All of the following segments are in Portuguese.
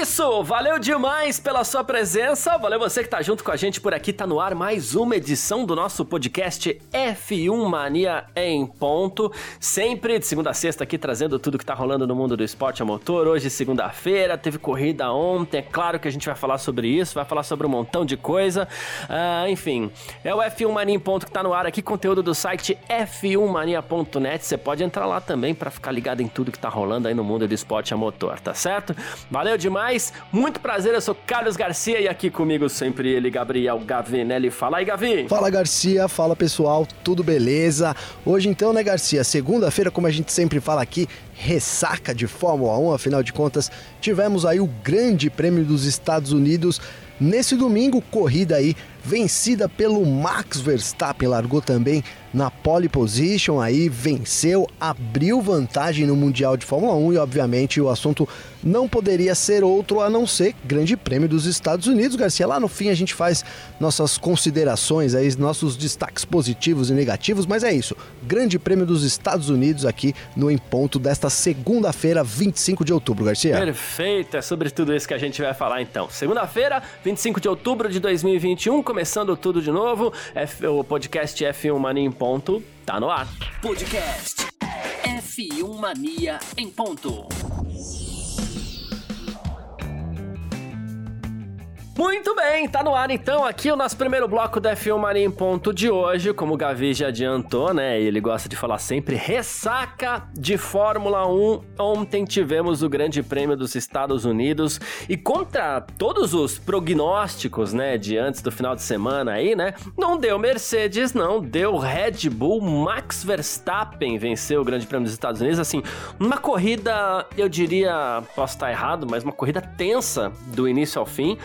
Isso, valeu demais pela sua presença, valeu você que tá junto com a gente por aqui, tá no ar mais uma edição do nosso podcast F1 Mania em ponto, sempre de segunda a sexta aqui trazendo tudo que tá rolando no mundo do esporte a motor, hoje segunda-feira, teve corrida ontem, é claro que a gente vai falar sobre isso, vai falar sobre um montão de coisa, uh, enfim, é o F1 Mania em ponto que tá no ar aqui, conteúdo do site f1mania.net, você pode entrar lá também para ficar ligado em tudo que tá rolando aí no mundo do esporte a motor, tá certo? Valeu demais. Muito prazer, eu sou Carlos Garcia e aqui comigo sempre ele, Gabriel Gavinelli. Fala aí, Gavi. Fala, Garcia. Fala, pessoal. Tudo beleza? Hoje então, né, Garcia? Segunda-feira, como a gente sempre fala aqui, ressaca de Fórmula 1, afinal de contas, tivemos aí o Grande Prêmio dos Estados Unidos. Nesse domingo, corrida aí vencida pelo Max Verstappen, largou também na pole position, aí venceu, abriu vantagem no Mundial de Fórmula 1 e obviamente o assunto não poderia ser outro a não ser Grande Prêmio dos Estados Unidos, Garcia. Lá no fim a gente faz nossas considerações aí, nossos destaques positivos e negativos, mas é isso. Grande Prêmio dos Estados Unidos aqui no Em Ponto desta segunda-feira, 25 de outubro, Garcia. Perfeito, é sobre tudo isso que a gente vai falar então. Segunda-feira, 25 de outubro de 2021, começando tudo de novo. F, o podcast F1 Mania em ponto tá no ar. Podcast F1 Mania em ponto. Muito bem, tá no ar então aqui o nosso primeiro bloco da F1 Mania em ponto de hoje, como o Gavi já adiantou, né? Ele gosta de falar sempre ressaca de Fórmula 1. Ontem tivemos o Grande Prêmio dos Estados Unidos e contra todos os prognósticos, né, de antes do final de semana aí, né? Não deu Mercedes, não, deu Red Bull, Max Verstappen venceu o Grande Prêmio dos Estados Unidos, assim, uma corrida, eu diria, posso estar errado, mas uma corrida tensa do início ao fim,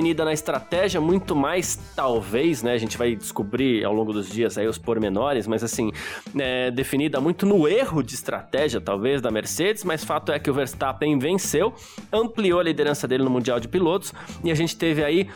definida na estratégia, muito mais, talvez, né? A gente vai descobrir ao longo dos dias aí os pormenores, mas assim, é, definida muito no erro de estratégia, talvez, da Mercedes, mas fato é que o Verstappen venceu, ampliou a liderança dele no Mundial de Pilotos e a gente teve aí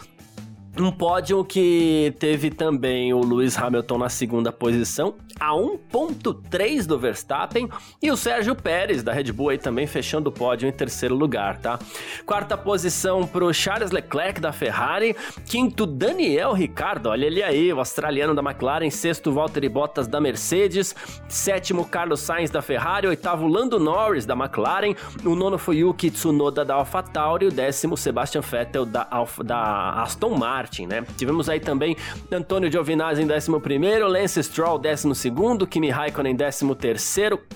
um pódio que teve também o Lewis Hamilton na segunda posição, a 1.3 do Verstappen, e o Sérgio Pérez da Red Bull aí também fechando o pódio em terceiro lugar, tá? Quarta posição pro Charles Leclerc da Ferrari, quinto Daniel Ricciardo, olha ele aí, o australiano da McLaren, sexto Valtteri Bottas da Mercedes, sétimo Carlos Sainz da Ferrari, oitavo Lando Norris da McLaren, o nono foi Yuki Tsunoda da AlphaTauri, o décimo Sebastian Vettel da, Alfa, da Aston Martin. Martin, né? Tivemos aí também Antônio Giovinazzi em 11 Lance Stroll 12 Kimi Raikkonen 13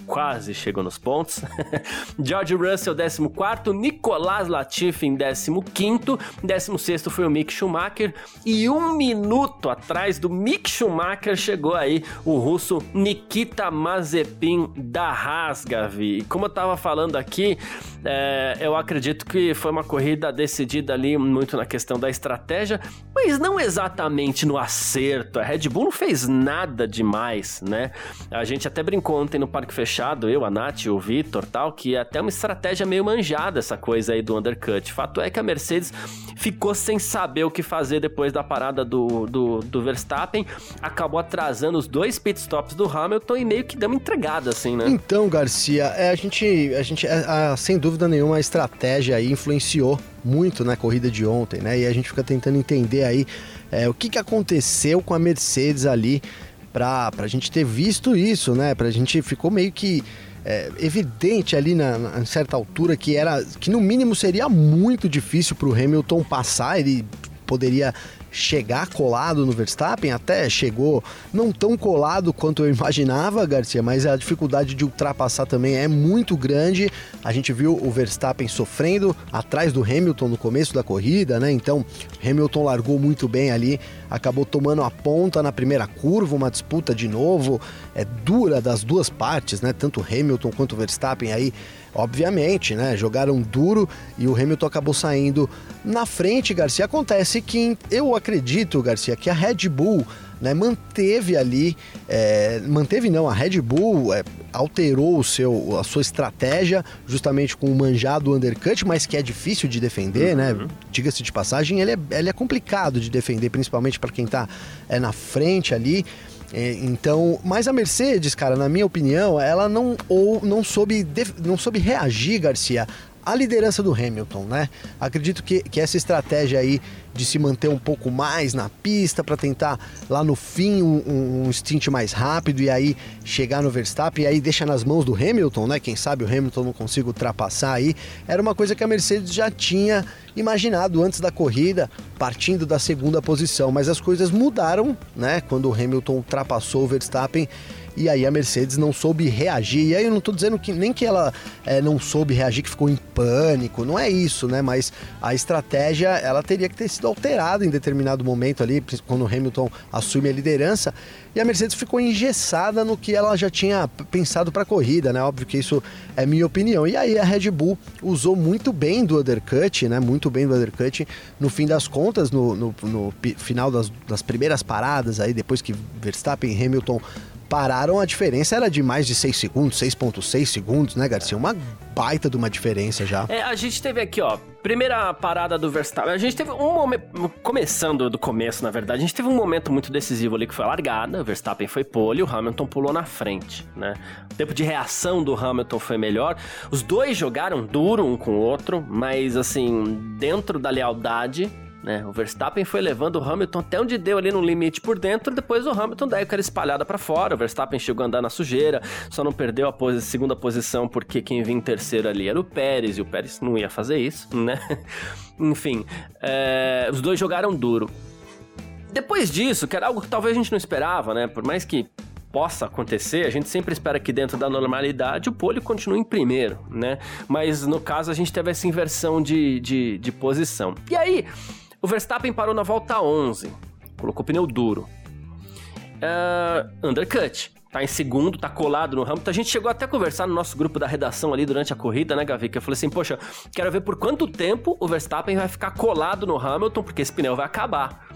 quase chegou nos pontos. George Russell 14 Nicolas Latifi em 15 16 foi o Mick Schumacher e um minuto atrás do Mick Schumacher chegou aí o russo Nikita Mazepin da Haas, Gavi. Como eu tava falando aqui, é, eu acredito que foi uma corrida decidida ali muito na questão da estratégia, mas não exatamente no acerto. A Red Bull não fez nada demais, né? A gente até brincou ontem no Parque Fechado, eu, a Nath, o Vitor tal, que é até uma estratégia meio manjada essa coisa aí do undercut. Fato é que a Mercedes ficou sem saber o que fazer depois da parada do, do, do Verstappen, acabou atrasando os dois pitstops do Hamilton e meio que deu uma entregada, assim, né? Então, Garcia, é, a gente, a gente é, a, sem dúvida nenhuma, a estratégia aí influenciou muito na corrida de ontem, né? E a gente fica tentando entender aí é, o que, que aconteceu com a Mercedes ali para a gente ter visto isso, né? Para a gente ficou meio que é, evidente ali na, na, certa altura que era que no mínimo seria muito difícil para o Hamilton passar. Ele poderia chegar colado no Verstappen, até chegou não tão colado quanto eu imaginava, Garcia, mas a dificuldade de ultrapassar também é muito grande. A gente viu o Verstappen sofrendo atrás do Hamilton no começo da corrida, né? Então, Hamilton largou muito bem ali, acabou tomando a ponta na primeira curva, uma disputa de novo, é dura das duas partes, né? Tanto Hamilton quanto Verstappen aí obviamente, né? Jogaram duro e o Hamilton acabou saindo na frente, Garcia. Acontece que eu acredito, Garcia, que a Red Bull né, manteve ali, é, manteve não, a Red Bull é, alterou o seu, a sua estratégia justamente com o manjado undercut, mas que é difícil de defender, né? uhum. né? Diga-se de passagem, ele é, ele é complicado de defender, principalmente para quem está é, na frente ali. É, então, mas a Mercedes, cara, na minha opinião, ela não ou não soube não soube reagir, Garcia, à liderança do Hamilton, né? Acredito que, que essa estratégia aí de se manter um pouco mais na pista para tentar lá no fim um, um stint mais rápido e aí chegar no Verstappen e aí deixa nas mãos do Hamilton, né? Quem sabe o Hamilton não consiga ultrapassar aí. Era uma coisa que a Mercedes já tinha imaginado antes da corrida, partindo da segunda posição, mas as coisas mudaram, né? Quando o Hamilton ultrapassou o Verstappen e aí a Mercedes não soube reagir. E aí eu não estou dizendo que nem que ela é, não soube reagir, que ficou em pânico, não é isso, né? Mas a estratégia ela teria que ter sido alterada em determinado momento ali, quando o Hamilton assume a liderança. E a Mercedes ficou engessada no que ela já tinha pensado para a corrida, né? Óbvio que isso é minha opinião. E aí a Red Bull usou muito bem do undercut, né? Muito bem do undercut. No fim das contas, no, no, no final das, das primeiras paradas aí, depois que Verstappen e Hamilton pararam, a diferença era de mais de 6 segundos, 6.6 segundos, né, Garcia? Uma baita de uma diferença já. É, a gente teve aqui, ó, primeira parada do Verstappen. A gente teve um momento, começando do começo, na verdade, a gente teve um momento muito decisivo ali que foi a largada, o Verstappen foi pole, o Hamilton pulou na frente, né? O tempo de reação do Hamilton foi melhor. Os dois jogaram duro um com o outro, mas assim, dentro da lealdade, né? O Verstappen foi levando o Hamilton até onde deu ali no limite por dentro, depois o Hamilton daí aquela espalhada para fora. O Verstappen chegou a andar na sujeira, só não perdeu a posi segunda posição porque quem vinha em terceiro ali era o Pérez e o Pérez não ia fazer isso, né? Enfim, é, os dois jogaram duro. Depois disso, que era algo que talvez a gente não esperava, né? Por mais que possa acontecer, a gente sempre espera que dentro da normalidade o pole continue em primeiro, né? Mas no caso a gente teve essa inversão de, de, de posição. E aí, o Verstappen parou na volta 11, colocou pneu duro. Uh, undercut. Tá em segundo, tá colado no Hamilton. A gente chegou até a conversar no nosso grupo da redação ali durante a corrida, né, Gavi? Que eu falei assim, poxa, quero ver por quanto tempo o Verstappen vai ficar colado no Hamilton, porque esse pneu vai acabar.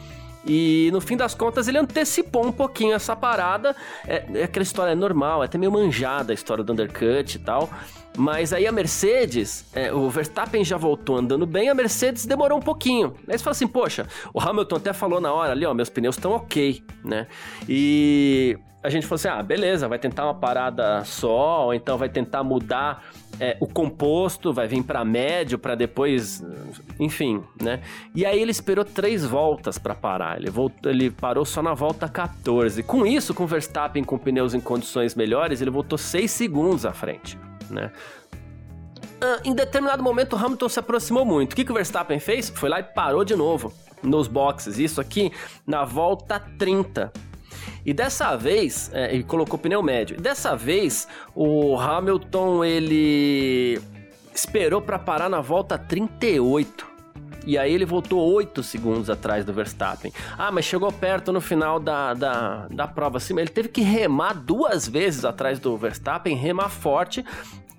E no fim das contas ele antecipou um pouquinho essa parada. É, é aquela história normal, é até meio manjada a história do undercut e tal. Mas aí a Mercedes, é, o Verstappen já voltou andando bem, a Mercedes demorou um pouquinho. Aí você fala assim, poxa, o Hamilton até falou na hora ali, ó, meus pneus estão ok, né? E a gente falou assim: ah, beleza, vai tentar uma parada só, ou então vai tentar mudar é, o composto, vai vir para médio para depois, enfim, né? E aí ele esperou três voltas para parar. Ele, voltou, ele parou só na volta 14. Com isso, com o Verstappen com pneus em condições melhores, ele voltou seis segundos à frente, né? Ah, em determinado momento, o Hamilton se aproximou muito. O que, que o Verstappen fez? Foi lá e parou de novo nos boxes. Isso aqui na volta 30. E dessa vez, é, ele colocou pneu médio. Dessa vez, o Hamilton ele esperou para parar na volta 38. E aí ele voltou 8 segundos atrás do Verstappen. Ah, mas chegou perto no final da, da, da prova assim, ele teve que remar duas vezes atrás do Verstappen, remar forte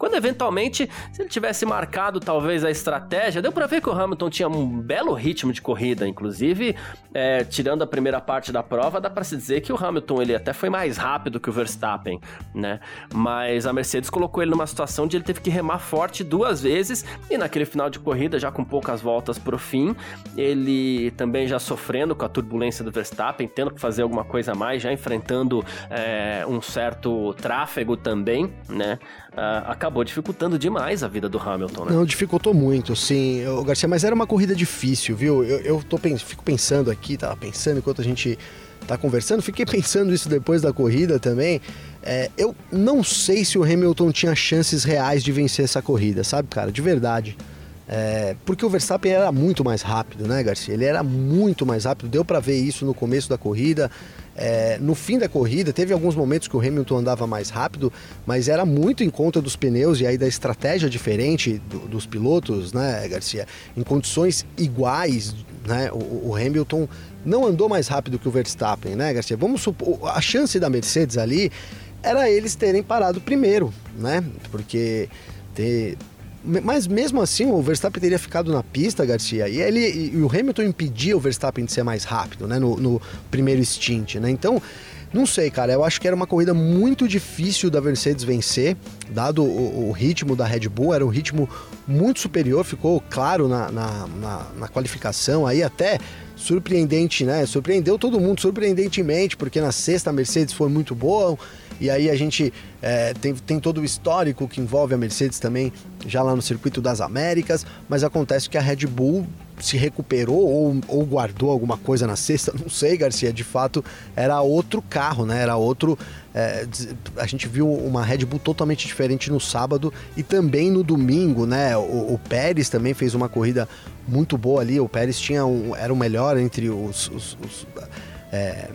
quando eventualmente, se ele tivesse marcado talvez a estratégia, deu para ver que o Hamilton tinha um belo ritmo de corrida, inclusive, é, tirando a primeira parte da prova, dá para se dizer que o Hamilton ele até foi mais rápido que o Verstappen, né? Mas a Mercedes colocou ele numa situação de ele teve que remar forte duas vezes e naquele final de corrida, já com poucas voltas pro fim, ele também já sofrendo com a turbulência do Verstappen, tendo que fazer alguma coisa a mais, já enfrentando é, um certo tráfego também, né? Uh, acabou dificultando demais a vida do Hamilton, né? Não, dificultou muito, sim, Garcia, mas era uma corrida difícil, viu? Eu, eu tô, fico pensando aqui, tava pensando enquanto a gente tá conversando, fiquei pensando isso depois da corrida também. É, eu não sei se o Hamilton tinha chances reais de vencer essa corrida, sabe, cara? De verdade. É, porque o Verstappen era muito mais rápido, né, Garcia? Ele era muito mais rápido, deu para ver isso no começo da corrida. É, no fim da corrida, teve alguns momentos que o Hamilton andava mais rápido, mas era muito em conta dos pneus e aí da estratégia diferente do, dos pilotos, né, Garcia? Em condições iguais, né, o, o, Hamilton não andou mais rápido que o Verstappen, né, Garcia? Vamos supor, a chance da Mercedes ali era eles terem parado primeiro, né? Porque ter, mas mesmo assim o Verstappen teria ficado na pista, Garcia, e, ele, e o Hamilton impedia o Verstappen de ser mais rápido, né, no, no primeiro stint, né? Então, não sei, cara. Eu acho que era uma corrida muito difícil da Mercedes vencer, dado o, o ritmo da Red Bull, era um ritmo muito superior, ficou claro na, na, na, na qualificação aí até surpreendente, né? Surpreendeu todo mundo, surpreendentemente, porque na sexta a Mercedes foi muito boa, e aí a gente é, tem, tem todo o histórico que envolve a Mercedes também, já lá no circuito das Américas, mas acontece que a Red Bull se recuperou ou, ou guardou alguma coisa na sexta, não sei, Garcia. De fato, era outro carro, né? Era outro. É, a gente viu uma Red Bull totalmente diferente no sábado e também no domingo, né? O, o Pérez também fez uma corrida muito boa ali. O Pérez tinha um, era o melhor entre os, os, os é,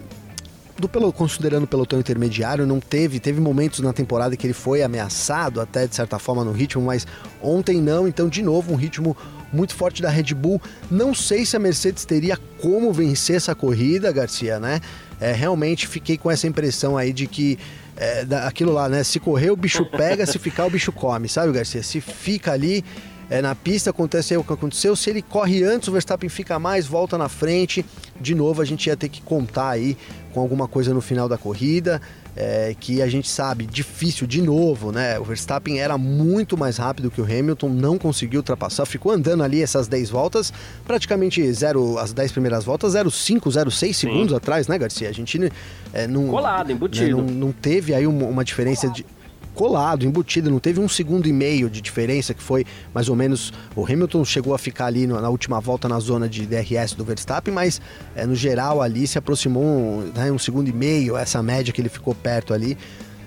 do pelo, considerando o pelotão intermediário, não teve, teve momentos na temporada que ele foi ameaçado até de certa forma no ritmo, mas ontem não, então de novo um ritmo muito forte da Red Bull. Não sei se a Mercedes teria como vencer essa corrida, Garcia, né? É, realmente fiquei com essa impressão aí de que é, aquilo lá, né? Se correr o bicho pega, se ficar o bicho come, sabe, Garcia? Se fica ali é, na pista, acontece o que aconteceu. Se ele corre antes, o Verstappen fica mais, volta na frente. De novo, a gente ia ter que contar aí com alguma coisa no final da corrida. É, que a gente sabe, difícil de novo, né? O Verstappen era muito mais rápido que o Hamilton, não conseguiu ultrapassar, ficou andando ali essas 10 voltas, praticamente zero, as 10 primeiras voltas, 0,5, 0,6 segundos atrás, né, Garcia? A gente é, não. Colado, embutido. Né, não, não, teve aí uma, uma diferença Colado. de colado, embutido, não teve um segundo e meio de diferença, que foi mais ou menos. O Hamilton chegou a ficar ali na última volta na zona de DRS do Verstappen, mas é, no geral ali se aproximou né, um segundo e meio, essa média que ele ficou perto ali.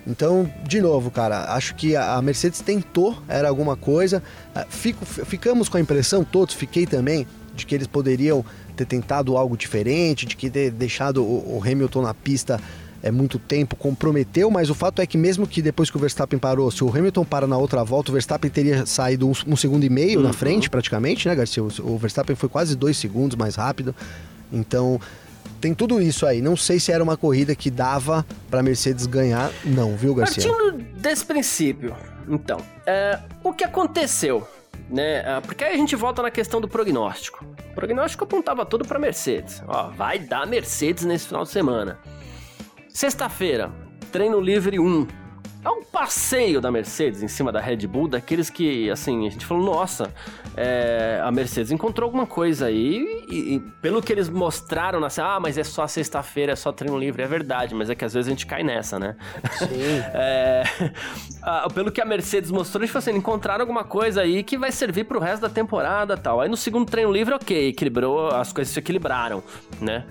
Então, de novo, cara, acho que a Mercedes tentou, era alguma coisa. É, fico, ficamos com a impressão, todos, fiquei também, de que eles poderiam ter tentado algo diferente, de que ter deixado o, o Hamilton na pista é, muito tempo, comprometeu, mas o fato é que mesmo que depois que o Verstappen parou, se o Hamilton para na outra volta, o Verstappen teria saído um, um segundo e meio uhum. na frente, praticamente, né, Garcia? O, o Verstappen foi quase dois segundos mais rápido. Então, tem tudo isso aí. Não sei se era uma corrida que dava para Mercedes ganhar, não, viu, Garcia? Partindo desse princípio, então, é, o que aconteceu? Né? É, porque aí a gente volta na questão do prognóstico. O prognóstico apontava tudo para Mercedes. Ó, vai dar Mercedes nesse final de semana. Sexta-feira, treino livre 1. É um passeio da Mercedes em cima da Red Bull, daqueles que, assim, a gente falou, nossa, é, a Mercedes encontrou alguma coisa aí, e, e, pelo que eles mostraram, assim, ah, mas é só sexta-feira, é só treino livre, é verdade, mas é que às vezes a gente cai nessa, né? Sim. é, ah, pelo que a Mercedes mostrou, eles assim, encontraram alguma coisa aí que vai servir pro resto da temporada tal. Aí no segundo treino livre, ok, equilibrou, as coisas se equilibraram, né?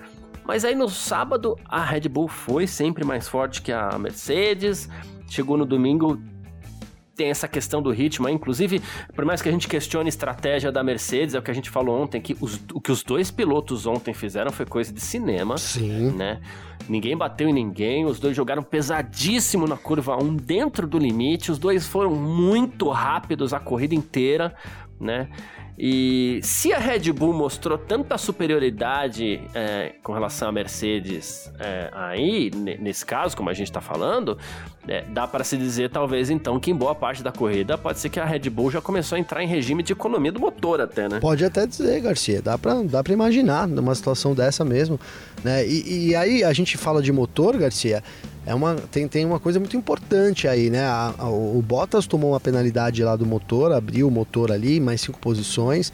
Mas aí no sábado a Red Bull foi sempre mais forte que a Mercedes. Chegou no domingo, tem essa questão do ritmo, inclusive, por mais que a gente questione a estratégia da Mercedes, é o que a gente falou ontem, que os, o que os dois pilotos ontem fizeram foi coisa de cinema. Sim. Né? Ninguém bateu em ninguém, os dois jogaram pesadíssimo na curva 1, dentro do limite, os dois foram muito rápidos a corrida inteira, né? E se a Red Bull mostrou tanta superioridade é, com relação à Mercedes é, aí, nesse caso, como a gente está falando, é, dá para se dizer talvez então que em boa parte da corrida pode ser que a Red Bull já começou a entrar em regime de economia do motor até, né? Pode até dizer, Garcia, dá para dá imaginar numa situação dessa mesmo, né? E, e aí a gente fala de motor, Garcia, é uma, tem, tem uma coisa muito importante aí, né? A, a, o Bottas tomou uma penalidade lá do motor, abriu o motor ali, mais cinco posições,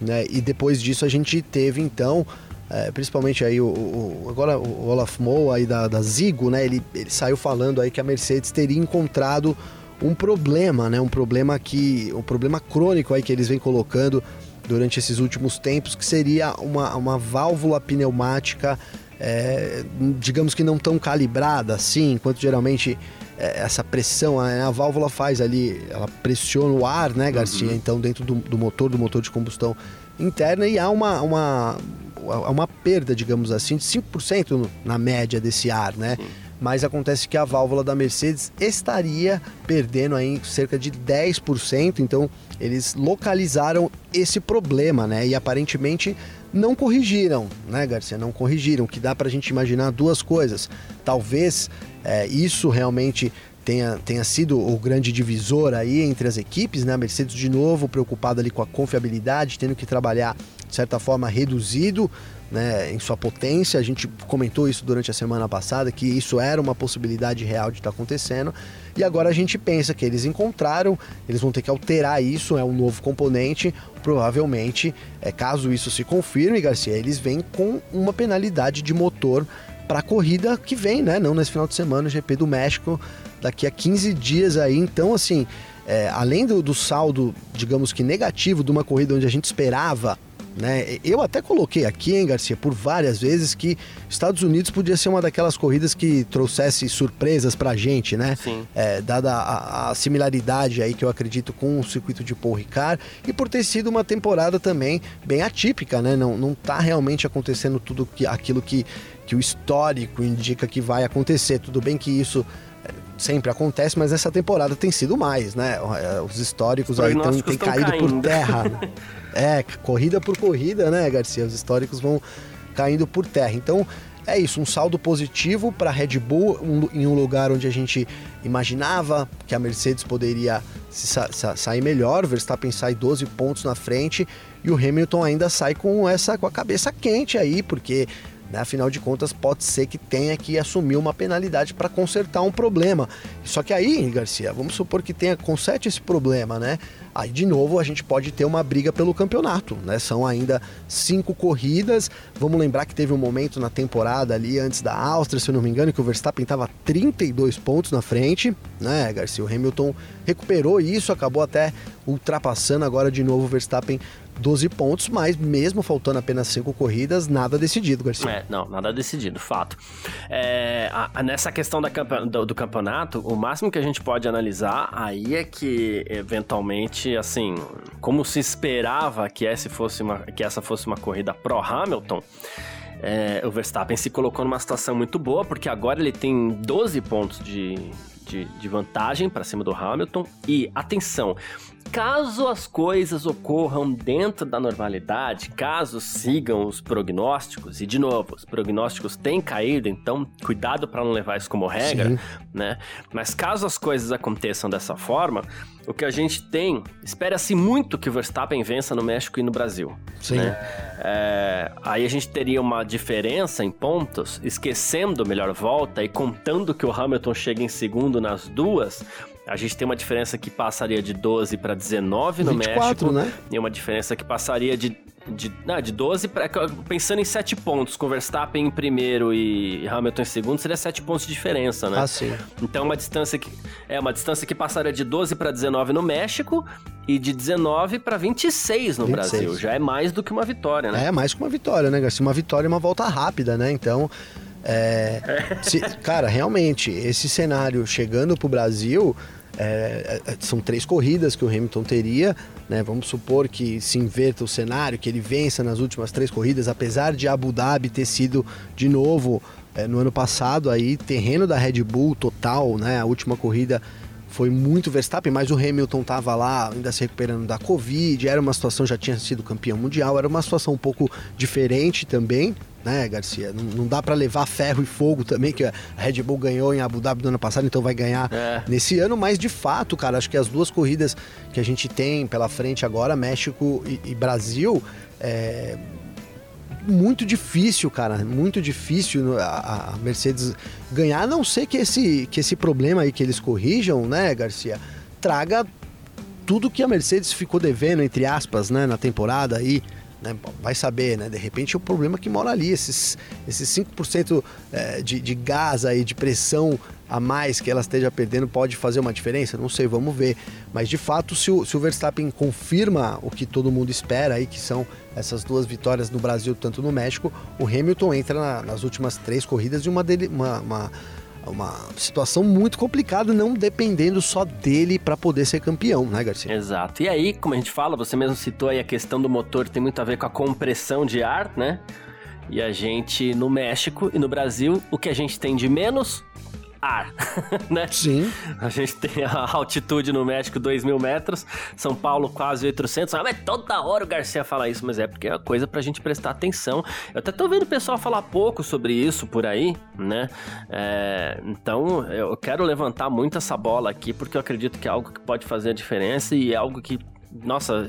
né? E depois disso a gente teve então, é, principalmente aí o, o, agora o Olaf Moe aí da, da Zigo, né? Ele, ele saiu falando aí que a Mercedes teria encontrado um problema, né? Um problema que, um problema crônico aí que eles vêm colocando durante esses últimos tempos, que seria uma, uma válvula pneumática é, digamos que não tão calibrada assim, enquanto geralmente é, essa pressão, a, a, válvula faz ali, ela pressiona o ar, né, Garcia? Uhum. Então, dentro do, do, motor, do motor de combustão interna, e há uma, uma, uma perda, digamos assim, de 5% na média desse ar, né? Sim. Mas acontece que a válvula da Mercedes estaria perdendo aí cerca de 10%, então eles localizaram esse problema, né? E aparentemente não corrigiram, né, Garcia? Não corrigiram, que dá para a gente imaginar duas coisas. Talvez é, isso realmente tenha, tenha sido o grande divisor aí entre as equipes, né? A Mercedes de novo preocupada ali com a confiabilidade, tendo que trabalhar de certa forma reduzido, né, em sua potência. A gente comentou isso durante a semana passada, que isso era uma possibilidade real de estar tá acontecendo. E agora a gente pensa que eles encontraram, eles vão ter que alterar isso, é um novo componente. Provavelmente, é, caso isso se confirme, Garcia, eles vêm com uma penalidade de motor para a corrida que vem, né? Não nesse final de semana, o GP do México, daqui a 15 dias aí. Então, assim, é, além do, do saldo, digamos que negativo de uma corrida onde a gente esperava né? Eu até coloquei aqui, hein, Garcia, por várias vezes que Estados Unidos podia ser uma daquelas corridas que trouxesse surpresas pra gente, né? Sim. É, dada a, a, similaridade aí que eu acredito com o circuito de Paul Ricard e por ter sido uma temporada também bem atípica, né? Não, não tá realmente acontecendo tudo que, aquilo que, que o histórico indica que vai acontecer. Tudo bem que isso é, sempre acontece, mas essa temporada tem sido mais, né? Os históricos Os aí têm caído caindo. por terra. É, corrida por corrida, né, Garcia? Os históricos vão caindo por terra. Então, é isso, um saldo positivo para a Red Bull um, em um lugar onde a gente imaginava que a Mercedes poderia sa sa sair melhor, Verstappen sai 12 pontos na frente e o Hamilton ainda sai com essa com a cabeça quente aí, porque né? Afinal de contas, pode ser que tenha que assumir uma penalidade para consertar um problema. Só que aí, Garcia, vamos supor que tenha conserte esse problema, né? Aí de novo a gente pode ter uma briga pelo campeonato, né? São ainda cinco corridas. Vamos lembrar que teve um momento na temporada ali antes da Áustria, se eu não me engano, que o Verstappen estava 32 pontos na frente, né, Garcia? O Hamilton recuperou isso, acabou até ultrapassando agora de novo o Verstappen 12 pontos, mas mesmo faltando apenas 5 corridas, nada decidido, Garcia. É, não, nada decidido, fato. É, a, a, nessa questão da, do, do, campeonato, o máximo que a gente pode analisar aí é que, eventualmente, assim, como se esperava que essa fosse uma, que essa fosse uma corrida pró-Hamilton, é, o Verstappen se colocou numa situação muito boa, porque agora ele tem 12 pontos de, de, de vantagem para cima do Hamilton. E atenção, Caso as coisas ocorram dentro da normalidade, caso sigam os prognósticos, e de novo, os prognósticos têm caído, então cuidado para não levar isso como regra, Sim. né? Mas caso as coisas aconteçam dessa forma, o que a gente tem, espera-se muito que o Verstappen vença no México e no Brasil. Sim. Né? É, aí a gente teria uma diferença em pontos, esquecendo a melhor volta e contando que o Hamilton chega em segundo nas duas, a gente tem uma diferença que passaria de 12 para 19 no 24, México. Né? E uma diferença que passaria de, de, não, de 12 para. Pensando em 7 pontos, com Verstappen em primeiro e Hamilton em segundo, seria 7 pontos de diferença, né? Ah, sim. Então uma distância que. É uma distância que passaria de 12 para 19 no México e de 19 para 26 no 26. Brasil. Já é mais do que uma vitória, né? É, mais que uma vitória, né, Garcia? Uma vitória e uma volta rápida, né? Então. É, se, cara, realmente, esse cenário chegando pro Brasil, é, é, são três corridas que o Hamilton teria, né? Vamos supor que se inverta o cenário, que ele vença nas últimas três corridas, apesar de Abu Dhabi ter sido de novo é, no ano passado aí terreno da Red Bull total, né? A última corrida foi muito Verstappen, mas o Hamilton estava lá ainda se recuperando da Covid, era uma situação, já tinha sido campeão mundial, era uma situação um pouco diferente também, né, Garcia? Não, não dá para levar ferro e fogo também, que a Red Bull ganhou em Abu Dhabi no ano passado, então vai ganhar é. nesse ano, mas de fato, cara, acho que as duas corridas que a gente tem pela frente agora, México e, e Brasil, é muito difícil, cara, muito difícil a, a, Mercedes ganhar, a não ser que esse, que esse problema aí que eles corrijam, né, Garcia, traga tudo que a Mercedes ficou devendo, entre aspas, né, na temporada aí, né? Vai saber, né? De repente o problema que mora ali, esses, esses 5% é, de, de gás aí, de pressão a mais que ela esteja perdendo pode fazer uma diferença? Não sei, vamos ver. Mas de fato, se o, se o Verstappen confirma o que todo mundo espera aí, que são essas duas vitórias no Brasil, tanto no México, o Hamilton entra na, nas últimas três corridas de uma, dele, uma, uma uma situação muito complicada, não dependendo só dele para poder ser campeão, né, Garcia? Exato. E aí, como a gente fala, você mesmo citou aí a questão do motor, tem muito a ver com a compressão de ar, né? E a gente, no México e no Brasil, o que a gente tem de menos? Ar, né? Sim. A gente tem a altitude no México 2 mil metros, São Paulo quase 800. Ah, mas toda hora o Garcia fala isso, mas é porque é uma coisa pra gente prestar atenção. Eu até tô vendo o pessoal falar pouco sobre isso por aí, né? É, então eu quero levantar muito essa bola aqui, porque eu acredito que é algo que pode fazer a diferença e é algo que nossa,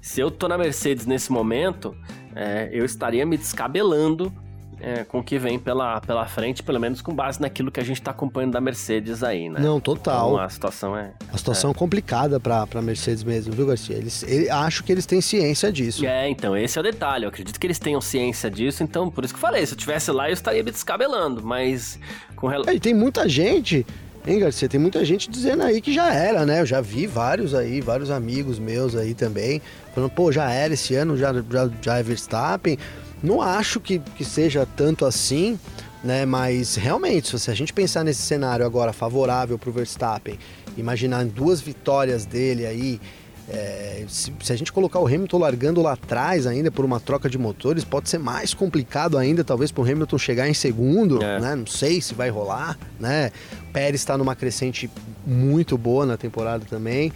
se eu tô na Mercedes nesse momento, é, eu estaria me descabelando é, com o que vem pela, pela frente, pelo menos com base naquilo que a gente está acompanhando da Mercedes aí, né? Não, total. Então, a situação é. A situação é, complicada para a Mercedes mesmo, viu, Garcia? Eles, ele, acho que eles têm ciência disso. É, então, esse é o detalhe. Eu acredito que eles tenham ciência disso, então, por isso que eu falei, se eu tivesse lá, eu estaria me descabelando, mas com relação. É, e tem muita gente. Hein, Garcia? Tem muita gente dizendo aí que já era, né? Eu já vi vários aí, vários amigos meus aí também, falando, pô, já era esse ano, já, já, já é Verstappen. Não acho que, que seja tanto assim, né? Mas realmente, se a gente pensar nesse cenário agora favorável para o Verstappen, imaginar duas vitórias dele aí, é, se, se, a gente colocar o Hamilton largando lá atrás ainda por uma troca de motores, pode ser mais complicado ainda, talvez para o Hamilton chegar em segundo, é. né? Não sei se vai rolar, né? O Pérez está numa crescente muito boa na temporada também.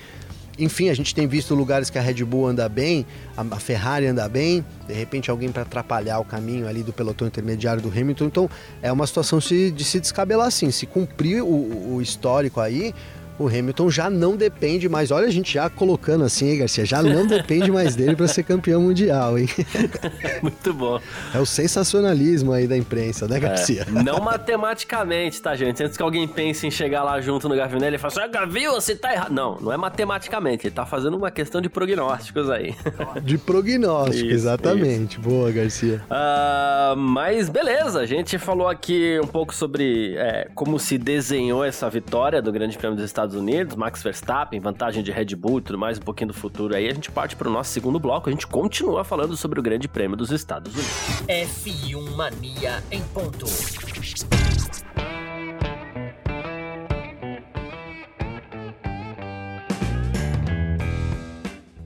Enfim, a gente tem visto lugares que a Red Bull anda bem, a Ferrari anda bem, de repente alguém para atrapalhar o caminho ali do pelotão intermediário do Hamilton. Então é uma situação de se descabelar assim. Se cumprir o, o histórico aí, o Hamilton já não depende mais. Olha, a gente já colocando assim, hein, Garcia? Já não depende mais dele para ser campeão mundial, hein? Muito bom. É o sensacionalismo aí da imprensa, né, Garcia? É, não matematicamente, tá, gente? Antes que alguém pense em chegar lá junto no Gavinelli e falar assim, ah, Gavi, você tá errado. Não, não é matematicamente. Ele tá fazendo uma questão de prognósticos aí. De prognóstico, isso, exatamente. Isso. Boa, Garcia. Uh, mas beleza, a gente falou aqui um pouco sobre é, como se desenhou essa vitória do Grande Prêmio dos Estados Estados Unidos, Max Verstappen, vantagem de Red Bull e tudo mais, um pouquinho do futuro aí, a gente parte para o nosso segundo bloco, a gente continua falando sobre o Grande Prêmio dos Estados Unidos. F1 Mania em ponto.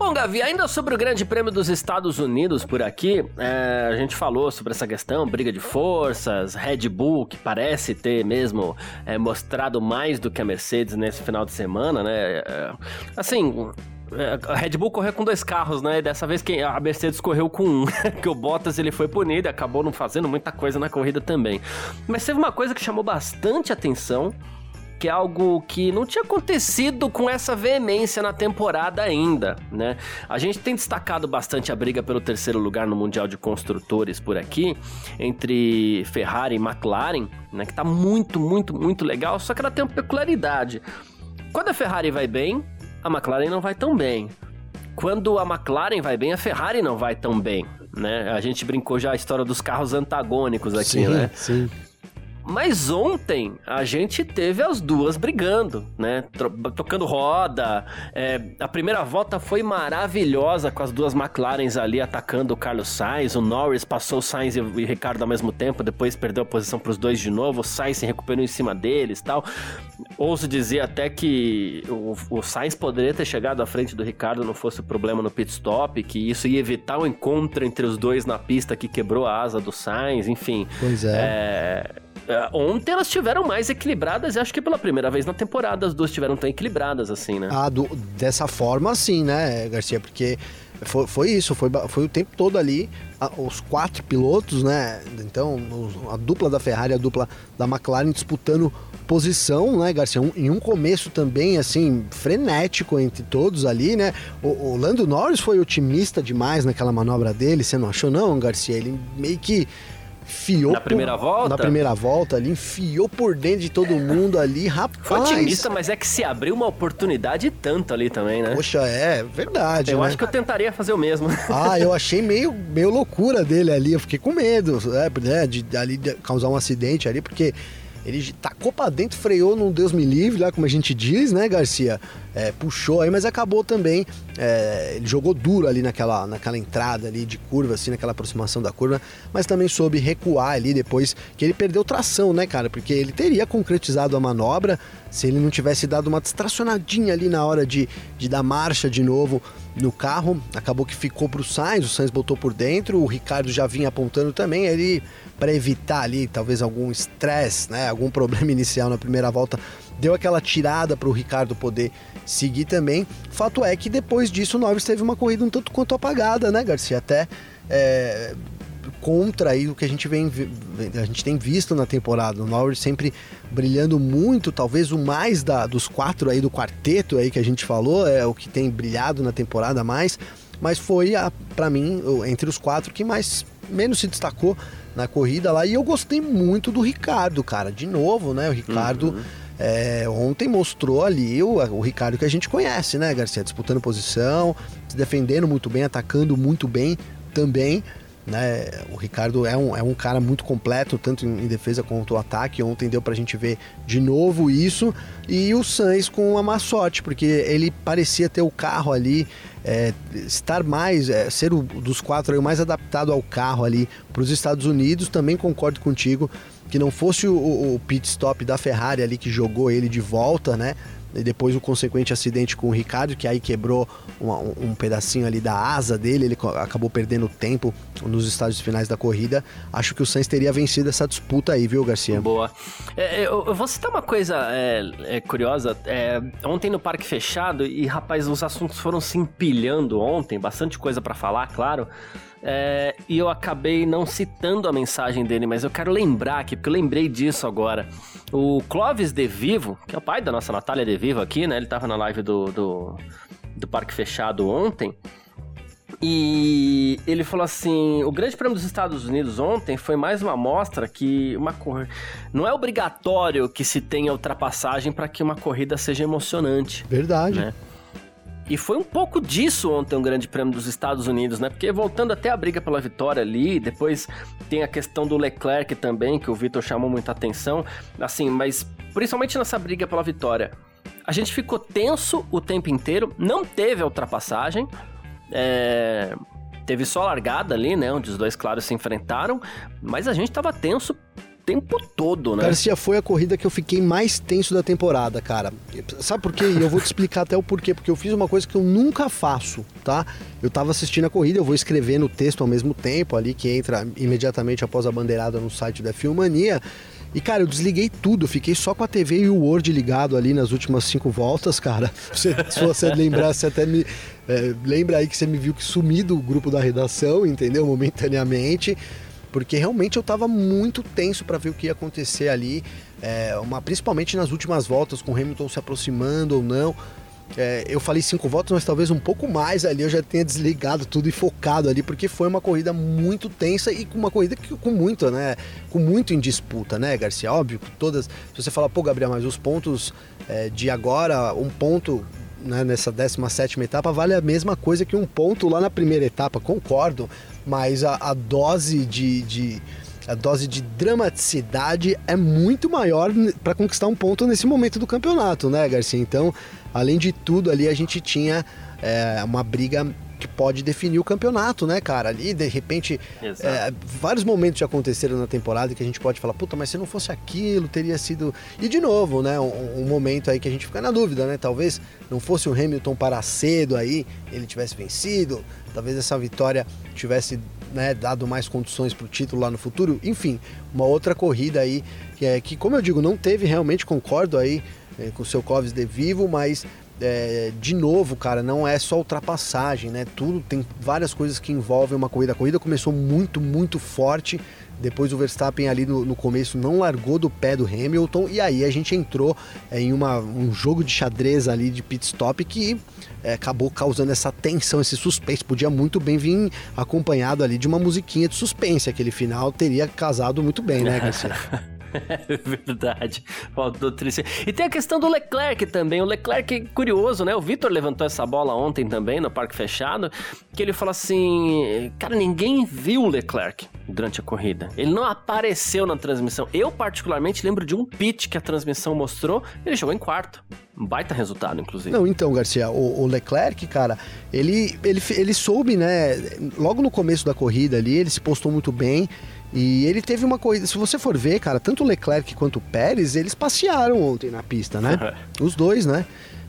Bom, Gavi, ainda sobre o Grande Prêmio dos Estados Unidos por aqui, é, a gente falou sobre essa questão, briga de forças, Red Bull, que parece ter mesmo é, mostrado mais do que a Mercedes nesse final de semana, né? É, assim, é, a Red Bull correu com dois carros, né? E dessa vez quem, a Mercedes correu com um, que o Bottas ele foi punido e acabou não fazendo muita coisa na corrida também. Mas teve uma coisa que chamou bastante atenção, que é algo que não tinha acontecido com essa veemência na temporada ainda, né? A gente tem destacado bastante a briga pelo terceiro lugar no Mundial de Construtores por aqui, entre Ferrari e McLaren, né? Que tá muito, muito, muito legal, só que ela tem uma peculiaridade. Quando a Ferrari vai bem, a McLaren não vai tão bem. Quando a McLaren vai bem, a Ferrari não vai tão bem, né? A gente brincou já a história dos carros antagônicos aqui, sim, né? Sim. Mas ontem a gente teve as duas brigando, né? Tocando roda. É, a primeira volta foi maravilhosa com as duas McLarens ali atacando o Carlos Sainz. O Norris passou o Sainz e o Ricardo ao mesmo tempo, depois perdeu a posição para os dois de novo. O Sainz se recuperou em cima deles tal. Ouso dizer até que o, o Sainz poderia ter chegado à frente do Ricardo não fosse o problema no pit stop, que isso ia evitar o encontro entre os dois na pista que quebrou a asa do Sainz, enfim. Pois é. é é, ontem elas tiveram mais equilibradas e acho que pela primeira vez na temporada as duas tiveram tão equilibradas assim, né? Ah, do, dessa forma sim, né, Garcia? Porque foi, foi isso, foi, foi o tempo todo ali, a, os quatro pilotos, né? Então, a dupla da Ferrari a dupla da McLaren disputando posição, né, Garcia? Um, em um começo também, assim, frenético entre todos ali, né? O, o Lando Norris foi otimista demais naquela manobra dele, você não achou, não, Garcia? Ele meio que Fiou na primeira por, volta? Na primeira volta ali, enfiou por dentro de todo mundo ali, rapaz. Foi otimista, mas é que se abriu uma oportunidade tanto ali também, né? Poxa, é verdade. Eu né? acho que eu tentaria fazer o mesmo. Ah, eu achei meio, meio loucura dele ali, eu fiquei com medo, né, de, de ali de causar um acidente ali, porque ele tacou pra dentro, freou num Deus me livre, lá como a gente diz, né, Garcia? é, puxou aí, mas acabou também. É, ele jogou duro ali naquela, naquela entrada ali de curva, assim, naquela aproximação da curva, mas também soube recuar ali depois que ele perdeu tração, né, cara? Porque ele teria concretizado a manobra se ele não tivesse dado uma distracionadinha ali na hora de, de dar marcha de novo no carro. Acabou que ficou para o Sainz, o Sainz botou por dentro, o Ricardo já vinha apontando também. Ele, para evitar ali talvez algum estresse, né, algum problema inicial na primeira volta, deu aquela tirada para o Ricardo poder seguir também. Fato é que depois disso o Norris teve uma corrida um tanto quanto apagada, né, Garcia? Até é, contra aí o que a gente vem a gente tem visto na temporada. O Norris sempre brilhando muito, talvez o mais da, dos quatro aí do quarteto aí que a gente falou, é o que tem brilhado na temporada mais, mas foi para mim entre os quatro que mais menos se destacou na corrida lá e eu gostei muito do Ricardo, cara. De novo, né? O Ricardo uhum é, ontem mostrou ali o, o Ricardo que a gente conhece, né, Garcia? Disputando posição, se defendendo muito bem, atacando muito bem também. Né? O Ricardo é um, é um cara muito completo, tanto em, defesa quanto no ataque. Ontem deu pra gente ver de novo isso. E o Sainz com uma má sorte, porque ele parecia ter o carro ali, é, estar mais, é, ser o dos quatro aí, o mais adaptado ao carro ali para os Estados Unidos. Também concordo contigo que não fosse o, o pit stop da Ferrari ali que jogou ele de volta, né? E depois o consequente acidente com o Ricardo, que aí quebrou uma, um, pedacinho ali da asa dele, ele acabou perdendo tempo nos estágios finais da corrida. Acho que o Sainz teria vencido essa disputa aí, viu, Garcia? Boa. É, é eu, eu, vou citar uma coisa é, é curiosa. É, ontem no Parque Fechado, e rapaz, os assuntos foram se empilhando ontem, bastante coisa para falar, claro. É, e eu acabei não citando a mensagem dele, mas eu quero lembrar aqui, porque eu lembrei disso agora. O Clóvis De Vivo, que é o pai da nossa Natália De Vivo aqui, né? Ele tava na live do, do, do Parque Fechado ontem. E ele falou assim: o Grande Prêmio dos Estados Unidos ontem foi mais uma amostra que uma cor... não é obrigatório que se tenha ultrapassagem para que uma corrida seja emocionante. Verdade. Né? E foi um pouco disso ontem o um Grande Prêmio dos Estados Unidos, né? Porque voltando até a briga pela vitória ali, depois tem a questão do Leclerc também, que o Vitor chamou muita atenção. Assim, mas principalmente nessa briga pela vitória, a gente ficou tenso o tempo inteiro, não teve a ultrapassagem. É... Teve só a largada ali, né? Onde os dois, claro, se enfrentaram. Mas a gente tava tenso tempo todo, né? Garcia foi a corrida que eu fiquei mais tenso da temporada, cara. Sabe por quê? E eu vou te explicar até o porquê. Porque eu fiz uma coisa que eu nunca faço, tá? Eu tava assistindo a corrida, eu vou escrever no texto ao mesmo tempo ali, que entra imediatamente após a bandeirada no site da Filmania. E, cara, eu desliguei tudo, fiquei só com a TV e o Word ligado ali nas últimas cinco voltas, cara. Se, se você lembrar, você até me. É, lembra aí que você me viu que sumi do grupo da redação, entendeu? Momentaneamente porque realmente eu estava muito tenso para ver o que ia acontecer ali, é, uma, principalmente nas últimas voltas, com Hamilton se aproximando ou não. É, eu falei cinco voltas, mas talvez um pouco mais ali eu já tenha desligado tudo e focado ali, porque foi uma corrida muito tensa e uma corrida que, com muito, né? Com muito em disputa, né, Garcia? Óbvio, todas. Se você falar, pô, Gabriel, mas os pontos é, de agora, um ponto né, nessa 17 etapa vale a mesma coisa que um ponto lá na primeira etapa, concordo mas a, a dose de, de, a dose de dramaticidade é muito maior para conquistar um ponto nesse momento do campeonato, né, Garcia? Então, além de tudo, ali a gente tinha é, uma briga que pode definir o campeonato, né, cara? Ali, de repente, é, vários momentos já aconteceram na temporada que a gente pode falar, puta, mas se não fosse aquilo, teria sido. E de novo, né? Um, um momento aí que a gente fica na dúvida, né? Talvez não fosse o Hamilton parar cedo aí, ele tivesse vencido, talvez essa vitória tivesse né, dado mais condições para o título lá no futuro. Enfim, uma outra corrida aí que, é, que como eu digo, não teve realmente, concordo aí é, com o seu Clóvis de Vivo, mas é, de novo, cara, não é só ultrapassagem, né? Tudo tem várias coisas que envolvem uma corrida. A corrida começou muito, muito forte. Depois o Verstappen ali no, no começo não largou do pé do Hamilton e aí a gente entrou é, em uma, um jogo de xadrez ali de pit stop que é, acabou causando essa tensão, esse suspense. Podia muito bem vir acompanhado ali de uma musiquinha de suspense. Aquele final teria casado muito bem, né, Garcia? É verdade. Faltou triste. E tem a questão do Leclerc também. O Leclerc, curioso, né? O Vitor levantou essa bola ontem também no Parque Fechado, que ele falou assim: Cara, ninguém viu o Leclerc. durante a corrida. Ele não apareceu na transmissão. Eu, particularmente, lembro de um pitch que a transmissão mostrou, ele chegou em quarto. Um baita resultado, inclusive. Não, então, Garcia, o, o, Leclerc, cara, ele, ele, ele soube, né? Logo no começo da corrida ali, ele se postou muito bem. E ele teve uma corrida, se você for ver, cara, tanto o Leclerc quanto o Pérez, eles passearam ontem na pista, né? Os dois, né?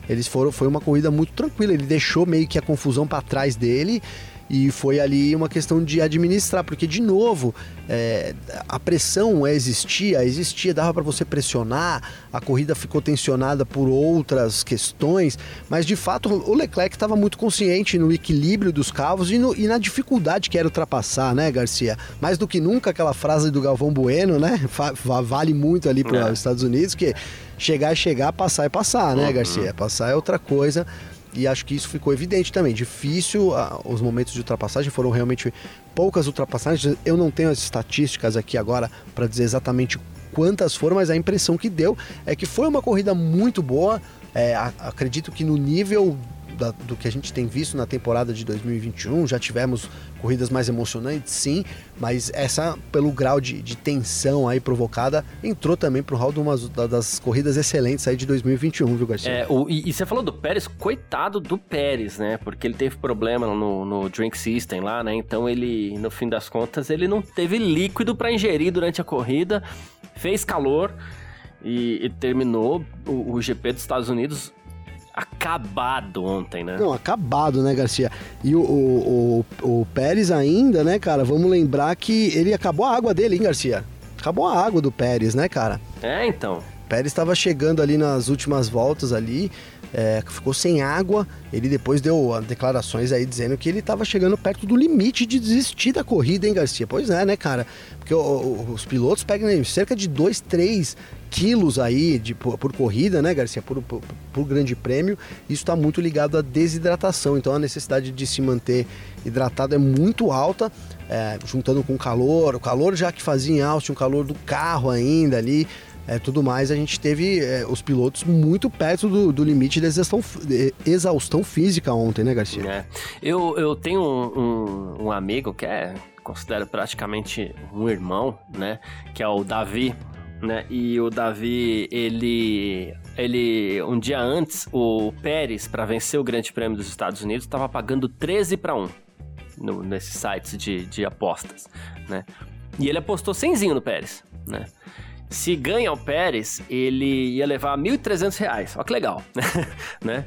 Eles foram, foi uma corrida muito tranquila. Ele deixou meio que a confusão para trás dele e foi ali uma questão de administrar, porque, de novo, é, a pressão existia, existia, dava para você pressionar, a corrida ficou tensionada por outras questões, mas de fato o Leclerc estava muito consciente no equilíbrio dos carros e, no, e, na dificuldade que era ultrapassar, né, Garcia? Mais do que nunca aquela frase do Galvão Bueno, né? Vale muito ali para os é. Estados Unidos, que chegar é chegar, passar é passar, né, uhum. Garcia? Passar é outra coisa. E acho que isso ficou evidente também. Difícil, os momentos de ultrapassagem foram realmente poucas ultrapassagens. Eu não tenho as estatísticas aqui agora para dizer exatamente quantas foram, mas a impressão que deu é que foi uma corrida muito boa. É, acredito que no nível da, do que a gente tem visto na temporada de 2021. Já tivemos corridas mais emocionantes, sim, mas essa, pelo grau de, de tensão aí provocada, entrou também pro hall de uma das corridas excelentes aí de 2021, viu, Garcia? É, o, e, e, você falou do Pérez, coitado do Pérez, né? Porque ele teve problema no, no Drink System lá, né? Então ele, no fim das contas, ele não teve líquido para ingerir durante a corrida, fez calor. E, e, terminou o, o, GP dos Estados Unidos acabado ontem, né? Não, acabado, né, Garcia? E o, o, o, o Pérez ainda, né, cara? Vamos lembrar que ele acabou a água dele, hein, Garcia? Acabou a água do Pérez, né, cara? É, então. Pérez estava chegando ali nas últimas voltas ali, é, ficou sem água. Ele depois deu declarações aí dizendo que ele estava chegando perto do limite de desistir da corrida, hein, Garcia? Pois é, né, cara? Porque os pilotos pegam cerca de 2, 3 quilos aí de, por, por, corrida, né, Garcia, por, por, por grande prêmio, isso está muito ligado à desidratação. Então a necessidade de se manter hidratado é muito alta, é, juntando com o calor, o calor já que fazia em Austin, o calor do carro ainda ali, é, tudo mais, a gente teve é, os pilotos muito perto do, do limite de exaustão, de exaustão, física ontem, né, Garcia? É. Eu, eu tenho um, um, um amigo que é considero praticamente um irmão, né? Que é o Davi né? E o Davi, ele ele um dia antes, o Pérez para vencer o Grande Prêmio dos Estados Unidos estava pagando 13 para 1 no, nesses sites de, de apostas, né? E ele apostou 100 no Pérez, né? Se ganha o Pérez, ele ia levar 1.300 reais. Olha que legal, né?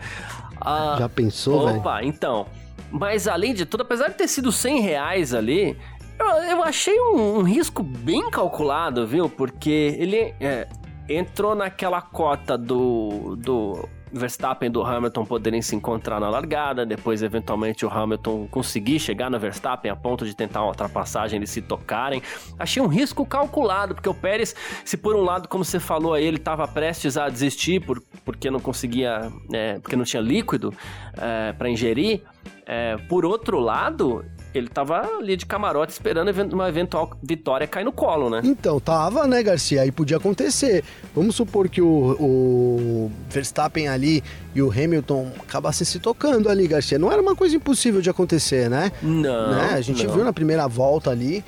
Ah, Já pensou, velho? Opa, véio? então. Mas além de tudo, apesar de ter sido 100 reais ali, eu, eu achei um, um, risco bem calculado, viu? Porque ele é, entrou naquela cota do, do Verstappen do Hamilton poderem se encontrar na largada, depois eventualmente o Hamilton conseguir chegar no Verstappen a ponto de tentar uma ultrapassagem, eles se tocarem. Achei um risco calculado, porque o Pérez, se por um lado, como você falou aí, ele estava prestes a desistir por, porque não conseguia, é, porque não tinha líquido é, para ingerir, é, por outro lado, ele tava ali de camarote esperando uma eventual vitória cair no colo, né? Então, tava, né, Garcia? Aí podia acontecer. Vamos supor que o, o Verstappen ali e o Hamilton acabassem se tocando ali, Garcia. Não era uma coisa impossível de acontecer, né? Não. Né? A gente não. viu na primeira volta ali,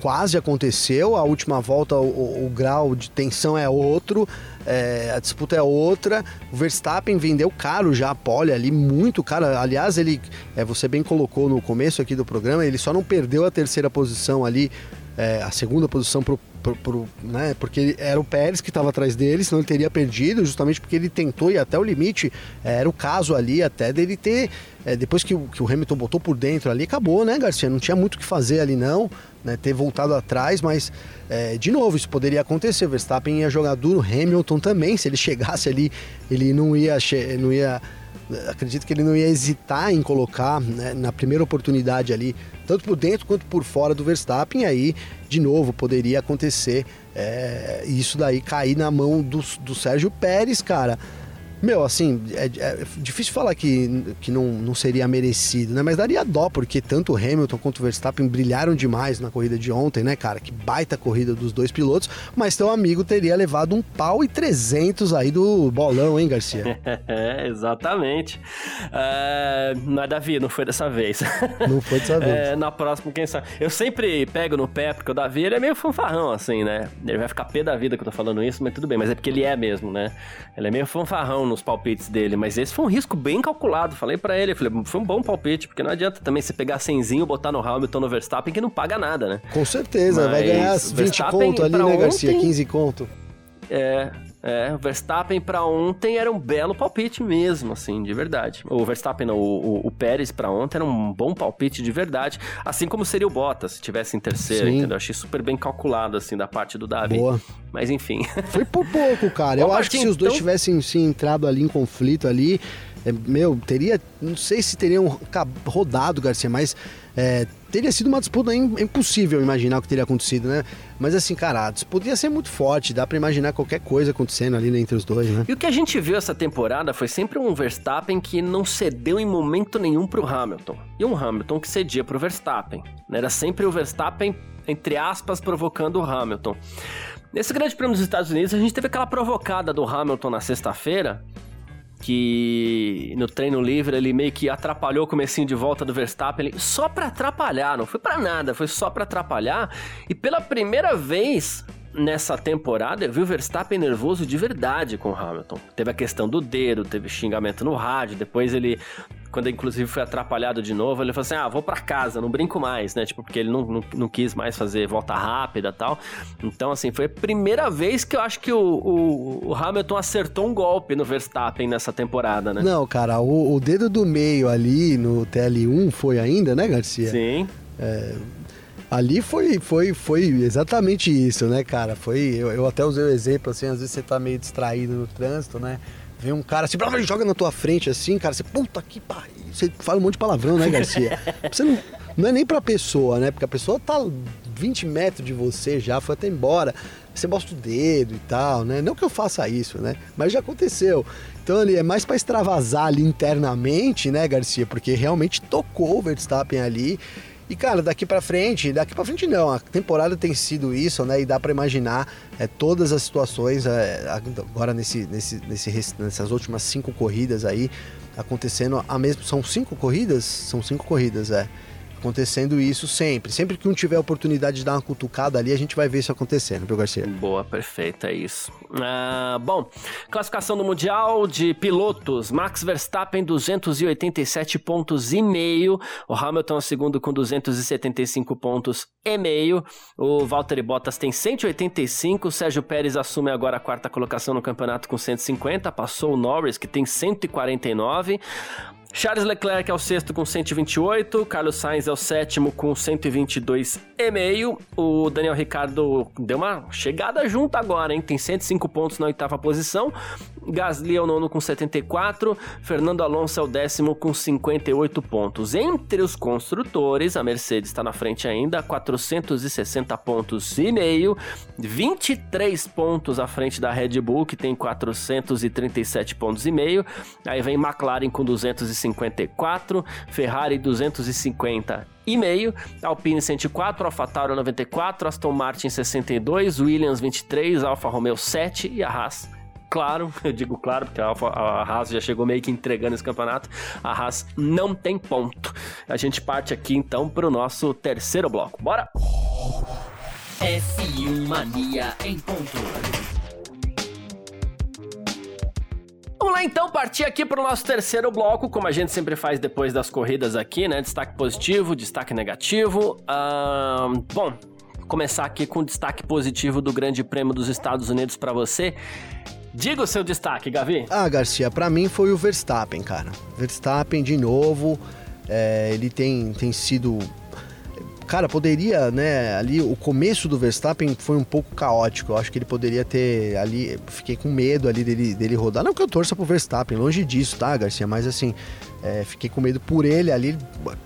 quase aconteceu. A última volta, o, o, o grau de tensão é outro é, a disputa é outra. O Verstappen vendeu caro já a pole ali, muito caro. Aliás, ele, é, você bem colocou no começo aqui do programa, ele só não perdeu a terceira posição ali, é, a segunda posição pro, pro, pro, né, porque era o Pérez que estava atrás dele, senão ele teria perdido, justamente porque ele tentou ir até o limite. É, era o caso ali até dele ter. É, depois que que o Hamilton botou por dentro ali, acabou, né, Garcia? Não tinha muito o que fazer ali, não né, ter voltado atrás, mas é, de novo isso poderia acontecer. O Verstappen ia jogar duro, Hamilton também, se ele chegasse ali, ele não ia, não ia acredito que ele não ia hesitar em colocar né, na primeira oportunidade ali, tanto por dentro quanto por fora do Verstappen. Aí, de novo, poderia acontecer é, isso daí cair na mão do, do Sérgio Pérez, cara. Meu, assim, é, é, difícil falar que, que não, não seria merecido, né? Mas daria dó, porque tanto o Hamilton quanto o Verstappen brilharam demais na corrida de ontem, né, cara? Que baita corrida dos dois pilotos, mas teu amigo teria levado um pau e 300 aí do bolão, hein, Garcia? é, exatamente. É, mas, Davi, não foi dessa vez. Não foi dessa vez. É, na próxima, quem sabe. Eu sempre pego no pé, porque o Davi ele é meio fanfarrão, assim, né? Ele vai ficar pé da vida que eu tô falando isso, mas tudo bem. Mas é porque ele é mesmo, né? Ele é meio fanfarrão nos palpites dele, mas esse foi um risco bem calculado. Falei para ele, falei, foi um bom palpite, porque não adianta também você pegar cenzinho, botar no Hamilton no Verstappen, que não paga nada, né? Com certeza, mas vai ganhar 20 Verstappen conto ali, né, ontem, Garcia? 15 conto. É, é, o Verstappen para ontem era um belo palpite mesmo, assim, de verdade. O Verstappen, não, o, o, o Pérez para ontem era um bom palpite de verdade, assim como seria o Bottas se tivesse em terceiro, Sim. entendeu? Achei super bem calculado, assim, da parte do Davi. Boa. Mas enfim. Foi por pouco, cara. Eu acho que se os dois então... tivessem se entrado ali em conflito ali, é, meu, teria, não sei se teriam rodado, Garcia, mas é, teria sido uma disputa impossível imaginar o que teria acontecido, né? Mas assim, cara, a disputa ia ser muito forte, dá para imaginar qualquer coisa acontecendo ali entre os dois, né? E o que a gente viu essa temporada foi sempre um Verstappen que não cedeu em momento nenhum pro Hamilton. E um Hamilton que cedia pro Verstappen. Né? Era sempre o Verstappen, entre aspas, provocando o Hamilton. Nesse grande prêmio dos Estados Unidos, a gente teve aquela provocada do Hamilton na sexta-feira, que no treino livre ele meio que atrapalhou o comecinho de volta do Verstappen, só para atrapalhar, não foi para nada, foi só para atrapalhar. E pela primeira vez nessa temporada eu vi o Verstappen nervoso de verdade com o Hamilton. Teve a questão do dedo, teve xingamento no rádio, depois ele quando inclusive foi atrapalhado de novo, ele falou assim: ah, vou para casa, não brinco mais, né? Tipo, porque ele não, não, não, quis mais fazer volta rápida e tal. Então, assim, foi a primeira vez que eu acho que o, o, o Hamilton acertou um golpe no Verstappen nessa temporada, né? Não, cara, o, o dedo do meio ali no TL1 foi ainda, né, Garcia? Sim. É, ali foi, foi, foi exatamente isso, né, cara? Foi, eu, eu, até usei o exemplo, assim, às vezes você tá meio distraído no trânsito, né? Vem um cara assim, joga na tua frente assim, cara, você, puta que pariu. Você fala um monte de palavrão, né, Garcia? Você não, não é nem pra pessoa, né? Porque a pessoa tá 20 metros de você já, foi até embora. Você mostra o dedo e tal, né? Não que eu faça isso, né? Mas já aconteceu. Então ali é mais para extravasar ali internamente, né, Garcia? Porque realmente tocou o Verstappen ali. E cara, daqui para frente, daqui para frente não, a temporada tem sido isso, né? E dá para imaginar é, todas as situações é, agora nesse, nesse, nesse, nessas últimas cinco corridas aí acontecendo a mesma. São cinco corridas? São cinco corridas, é acontecendo isso sempre. Sempre que um tiver oportunidade de dar uma cutucada ali, a gente vai ver isso acontecendo, viu, Garcia? Boa, perfeito, é isso. Ah, bom, classificação do Mundial de pilotos. Max Verstappen, 287 pontos e meio. O Hamilton é segundo com 275 pontos e meio. O Valtteri Bottas tem 185. O Sérgio Pérez assume agora a quarta colocação no campeonato com 150. Passou o Norris, que tem 149. Charles Leclerc é o sexto com 128, Carlos Sainz é o sétimo com 122,5. O Daniel Ricardo deu uma chegada junto agora, hein? Tem 105 pontos na oitava posição. Gasly é o nono com 74, Fernando Alonso é o décimo com 58 pontos. Entre os construtores, a Mercedes está na frente ainda, 460 pontos e meio, 23 pontos à frente da Red Bull, que tem 437 pontos e meio. Aí vem McLaren com 254, Ferrari 250 e meio, Alpine 104, AlphaTauri 94, Aston Martin 62, Williams 23, Alfa Romeo 7 e a Haas claro, eu digo claro, porque a, a Haas já chegou meio que entregando esse campeonato, a Haas não tem ponto. A gente parte aqui então para o nosso terceiro bloco. Bora! F1 Mania em ponto. Vamos lá então, partir aqui para o nosso terceiro bloco, como a gente sempre faz depois das corridas aqui, né? Destaque positivo, destaque negativo. Uh, bom, começar aqui com o destaque positivo do Grande Prêmio dos Estados Unidos para você. Diga o seu destaque, Gavi. Ah, Garcia, para mim foi o Verstappen, cara. Verstappen de novo, é, ele tem, tem sido cara, poderia, né, ali o começo do Verstappen foi um pouco caótico. Eu acho que ele poderia ter ali, fiquei com medo ali dele, dele rodar. Não que eu torça pro Verstappen, longe disso, tá, Garcia? Mas assim, é, fiquei com medo por ele ali,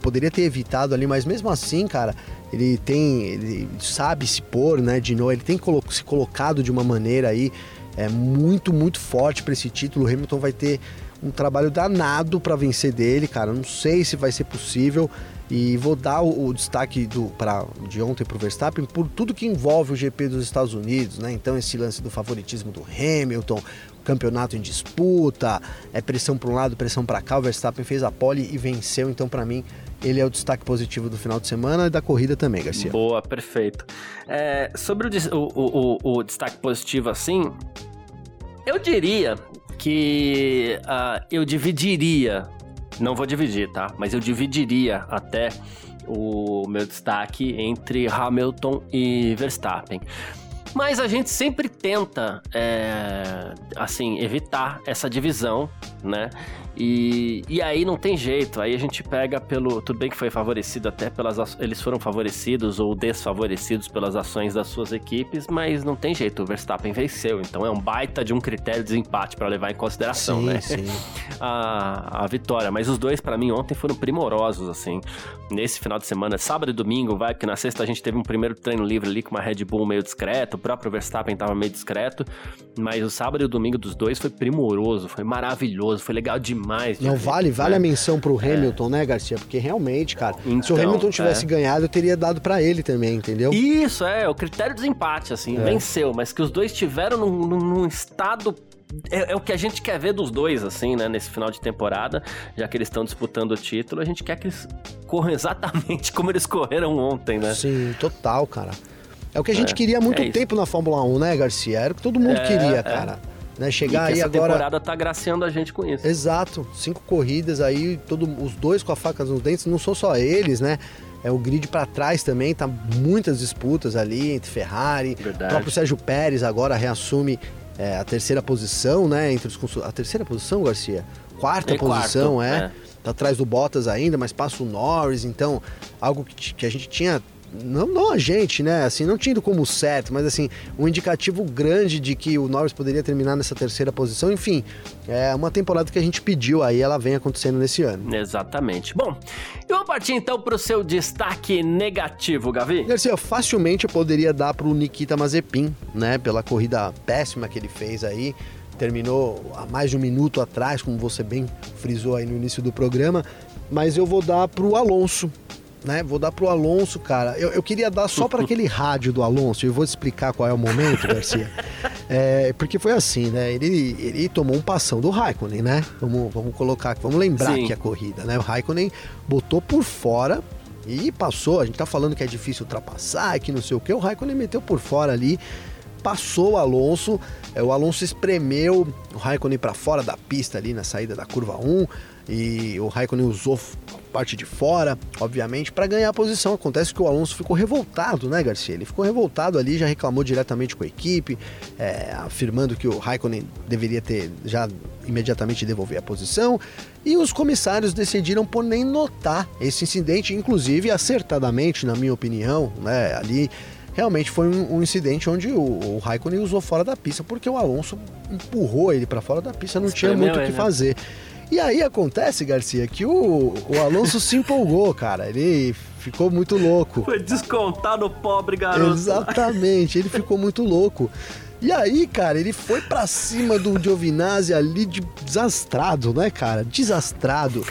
poderia ter evitado ali, mas mesmo assim, cara, ele tem, ele sabe se pôr, né, de novo, ele tem se colocado de uma maneira aí é muito, muito forte para esse título. O Hamilton vai ter um trabalho danado para vencer dele, cara. Não sei se vai ser possível. E vou dar o, o destaque do, pra, de ontem para o Verstappen por tudo que envolve o GP dos Estados Unidos, né? Então, esse lance do favoritismo do Hamilton, campeonato em disputa, é pressão para um lado, pressão para cá. O Verstappen fez a pole e venceu. Então, para mim, ele é o destaque positivo do final de semana e da corrida também, Garcia. Boa, perfeito. É, sobre o, o, o, o, destaque positivo, assim, eu diria que uh, eu dividiria não vou dividir, tá? Mas eu dividiria até o meu destaque entre Hamilton e Verstappen. Mas a gente sempre tenta, é, assim, evitar essa divisão, né? E, e aí não tem jeito, aí a gente pega pelo. Tudo bem que foi favorecido até pelas. Eles foram favorecidos ou desfavorecidos pelas ações das suas equipes, mas não tem jeito, o Verstappen venceu. Então é um baita de um critério de desempate para levar em consideração, sim, né? Sim. a, a vitória. Mas os dois, para mim, ontem foram primorosos, assim. Nesse final de semana, sábado e domingo, vai, que na sexta a gente teve um primeiro treino livre ali com uma Red Bull meio discreto, o próprio Verstappen tava meio discreto, mas o sábado e o domingo dos dois foi primoroso, foi maravilhoso, foi legal demais demais. Não, vale, vale né? a menção pro é. Hamilton, é. né, Garcia? Porque realmente, cara, então, se o então, Hamilton tivesse é. ganhado, eu teria dado para ele também, entendeu? Isso, é, o critério de desempate, assim, é. venceu, mas que os dois tiveram num, num estado é, é, o que a gente quer ver dos dois, assim, né? Nesse final de temporada, já que eles estão disputando o título, a gente quer que eles corram exatamente como eles correram ontem, né? Sim, total, cara. É o que a gente é, queria há muito é tempo na Fórmula 1, né, Garcia? Era o que todo mundo é, queria, cara. Né? Chegar e aí essa agora. temporada tá graciando a gente com isso. Exato. Cinco corridas aí, todo, os dois com a faca nos dentes, não são só eles, né? É o grid para trás também, tá muitas disputas ali entre Ferrari. Verdade. O próprio Sérgio Pérez agora reassume é, a terceira posição, né? Entre os A terceira posição, Garcia? Quarta posição, quarto, é. é. Tá atrás do Bottas ainda, mas passa o Norris, então, algo que, que a gente tinha não, não a gente, né? Assim, não tinha ido como certo, mas assim, um indicativo grande de que o Norris poderia terminar nessa terceira posição. Enfim, é uma temporada que a gente pediu aí, ela vem acontecendo nesse ano. Exatamente. Bom, e vamos partir então para o seu destaque negativo, Gavi? Garcia, facilmente eu poderia dar para o Nikita Mazepin, né? Pela corrida péssima que ele fez aí terminou há mais de um minuto atrás, como você bem frisou aí no início do programa, mas eu vou dar para o Alonso, né? Vou dar pro Alonso, cara. Eu, eu queria dar só para aquele rádio do Alonso, e vou explicar qual é o momento, Garcia. É, porque foi assim, né? Ele, ele tomou um passão do Raikkonen, né? Vamos, vamos colocar, vamos lembrar Sim. que a corrida, né? O Raikkonen botou por fora e passou. A gente tá falando que é difícil ultrapassar, que não sei o que. O Raikkonen meteu por fora ali, passou o Alonso. É, o Alonso espremeu o Raikkonen para fora da pista ali na saída da curva 1 e o Raikkonen usou parte de fora, obviamente, para ganhar a posição. Acontece que o Alonso ficou revoltado, né, Garcia? Ele ficou revoltado ali, já reclamou diretamente com a equipe, é, afirmando que o Raikkonen deveria ter já imediatamente devolver a posição. E os comissários decidiram por nem notar esse incidente, inclusive acertadamente, na minha opinião, né? Ali realmente foi um, um, incidente onde o, o Raikkonen usou fora da pista, porque o Alonso empurrou ele para fora da pista, não tinha muito o que né? fazer. E aí acontece, Garcia, que o, o Alonso se empolgou, cara. Ele ficou muito louco. Foi descontar no pobre garoto. Exatamente, ele ficou muito louco. E aí, cara, ele foi para cima do Giovinazzi ali de desastrado, né, cara? Desastrado.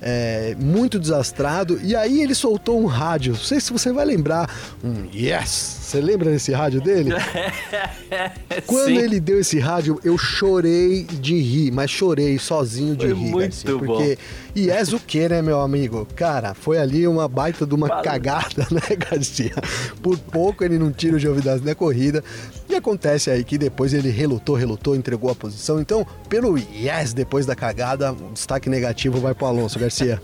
É, muito desastrado. E aí ele soltou um rádio. Não sei se você vai lembrar. Um yes! Você lembra desse rádio dele? Quando Sim. ele deu esse rádio, eu chorei de rir, mas chorei sozinho de foi rir. Muito Garcia, porque bom. yes o que, né, meu amigo? Cara, foi ali uma baita de uma Fala. cagada, né, Garcia? Por pouco ele não tira o Giovinazzi na corrida. E acontece aí que depois ele relutou, relutou, entregou a posição. Então, pelo yes depois da cagada, o destaque negativo vai pro Alonso Garcia.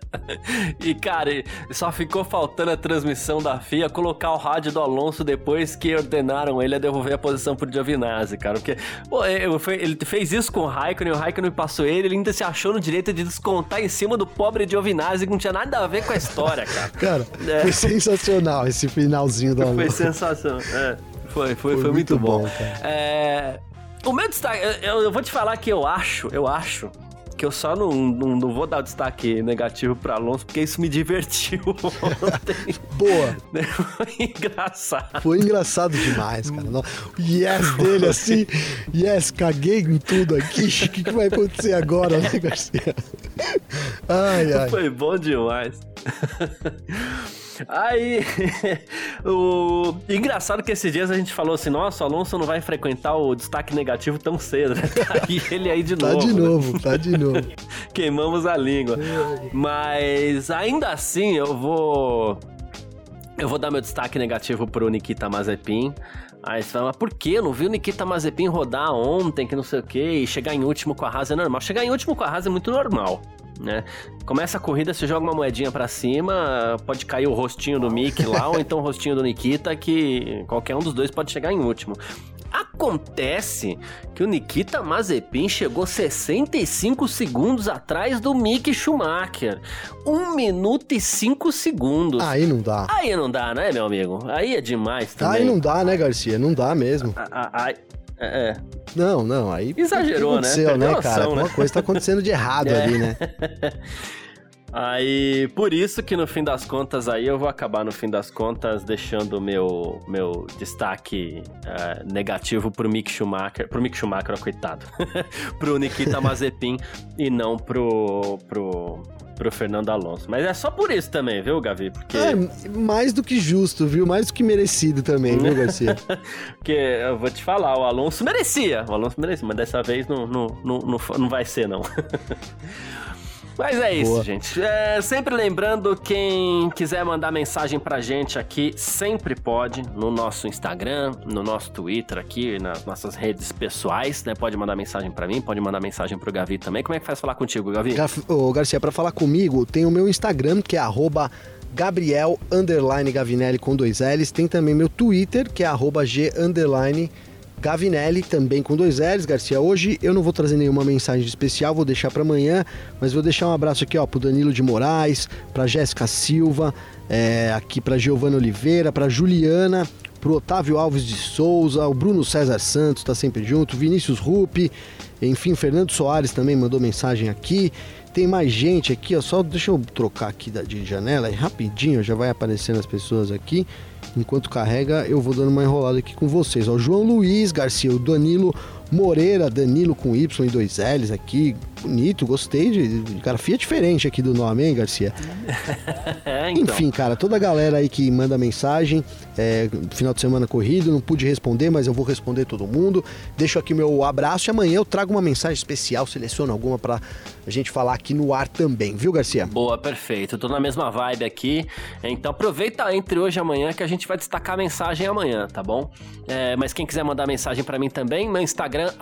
e, cara, só ficou faltando a transmissão da FIA colocar o rádio do Alonso depois que ordenaram ele a devolver a posição pro Giovinazzi, cara. Porque, pô, ele fez isso com o Raikkonen, o Raikkonen passou ele, ele ainda se achou no direito de descontar em cima do pobre Giovinazzi, que não tinha nada a ver com a história, cara. cara, é. foi sensacional esse finalzinho do Alonso. Foi sensacional, é. Foi, foi, foi, foi muito, muito, bom. bom é, o meu destaque, eu, eu, vou te falar que eu acho, eu acho que eu só não, não, não vou dar destaque negativo para Alonso, porque isso me divertiu ontem. Boa. Foi engraçado. Foi engraçado demais, cara. O yes dele assim, yes, caguei em tudo aqui. O que, que vai acontecer agora, né, Garcia? Ai, ai. Foi bom demais. Aí, o engraçado que esses dias a gente falou assim: nossa, o Alonso não vai frequentar o destaque negativo tão cedo, né? E ele aí de tá novo. Tá de né? novo, tá de novo. Queimamos a língua. Mas ainda assim, eu vou. Eu vou dar meu destaque negativo pro Nikita Mazepin. Aí você fala, mas por que? Não vi o Nikita Mazepin rodar ontem, que não sei o quê, e chegar em último com a Haas é normal. Chegar em último com a Haas é muito normal né? Começa a corrida, você joga uma moedinha para cima, pode cair o rostinho do Mick lá, ou então o rostinho do Nikita, que qualquer um dos dois pode chegar em último. Acontece que o Nikita Mazepin chegou 65 segundos atrás do Mick Schumacher. 1 minuto e 5 segundos. Aí não dá. Aí não dá, né, meu amigo? Aí é demais também. Aí não dá, né, Garcia? Não dá mesmo. Aí, é, é. Não, não, aí. Exagerou, né? Aconteceu, né, cara? Alguma né? coisa tá acontecendo de errado é. ali, né? Aí, por isso que no fim das contas, aí eu vou acabar no fim das contas deixando meu meu destaque uh, negativo pro Mick Schumacher, pro Mick Schumacher, coitado, pro Nikita Mazepin e não pro pro pro Fernando Alonso. Mas é só por isso também, viu, Gavi? Porque... É, mais do que justo, viu? Mais do que merecido também, viu, Garcia? Porque eu vou te falar, o Alonso merecia. O Alonso merecia, mas dessa vez não, não, não, não, não vai ser, não. Mas é isso, Boa. gente. É, sempre lembrando, quem quiser mandar mensagem pra gente aqui, sempre pode, no nosso Instagram, no nosso Twitter aqui, nas nossas redes pessoais, né? Pode mandar mensagem para mim, pode mandar mensagem pro Gavi também. Como é que faz falar contigo, Gavi? Gaf... Ô, Garcia, para falar comigo, tem o meu Instagram, que é arroba Gabriel Gavinelli com dois L's. Tem também meu Twitter, que é arroba G underline Gavinelli, também com dois L's, Garcia. Hoje eu não vou trazer nenhuma mensagem especial, vou deixar para amanhã, mas vou deixar um abraço aqui, ó, pro Danilo de Moraes, pra Jéssica Silva, é, aqui pra Giovana Oliveira, pra Juliana, pro Otávio Alves de Souza, o Bruno César Santos tá sempre junto, Vinícius Rupi, enfim, Fernando Soares também mandou mensagem aqui. Tem mais gente aqui, ó, só deixa eu trocar aqui de janela, rapidinho, já vai aparecendo as pessoas aqui. Enquanto carrega, eu vou dando uma enrolada aqui com vocês. O João Luiz Garcia, o Danilo Moreira, Danilo com Y e dois L's aqui. Bonito, gostei de. Grafia diferente aqui do nome, hein, Garcia? é, então. Enfim, cara, toda a galera aí que manda mensagem, é, final de semana corrido, não pude responder, mas eu vou responder todo mundo. Deixo aqui meu abraço e amanhã eu trago uma mensagem especial, seleciono alguma pra a gente falar aqui no ar também, viu, Garcia? Boa, perfeito. Tô na mesma vibe aqui. Então aproveita entre hoje e amanhã que a gente vai destacar a mensagem amanhã, tá bom? É, mas quem quiser mandar mensagem para mim também, meu Instagram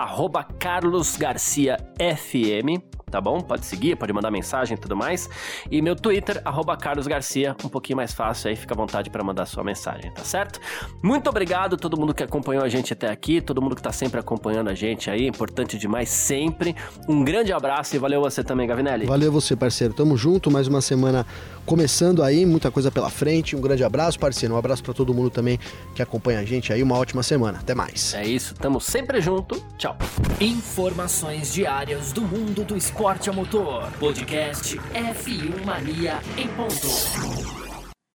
carlosgarciafm, tá bom? Pode seguir, pode mandar mensagem e tudo mais. E meu Twitter, carlosgarcia, um pouquinho mais fácil aí, fica à vontade para mandar sua mensagem, tá certo? Muito obrigado a todo mundo que acompanhou a gente até aqui, todo mundo que tá sempre acompanhando a gente aí, importante demais sempre. Um grande abraço e valeu você também, Gavinelli. Valeu você, parceiro. Tamo junto, mais uma semana começando aí, muita coisa pela frente. Um grande abraço, parceiro. Um abraço para todo mundo também que acompanha a gente aí. Uma ótima semana. Até mais. É isso, tamo sempre junto. Tchau. Informações diárias do mundo do esporte a motor. Podcast F1 Mania em ponto.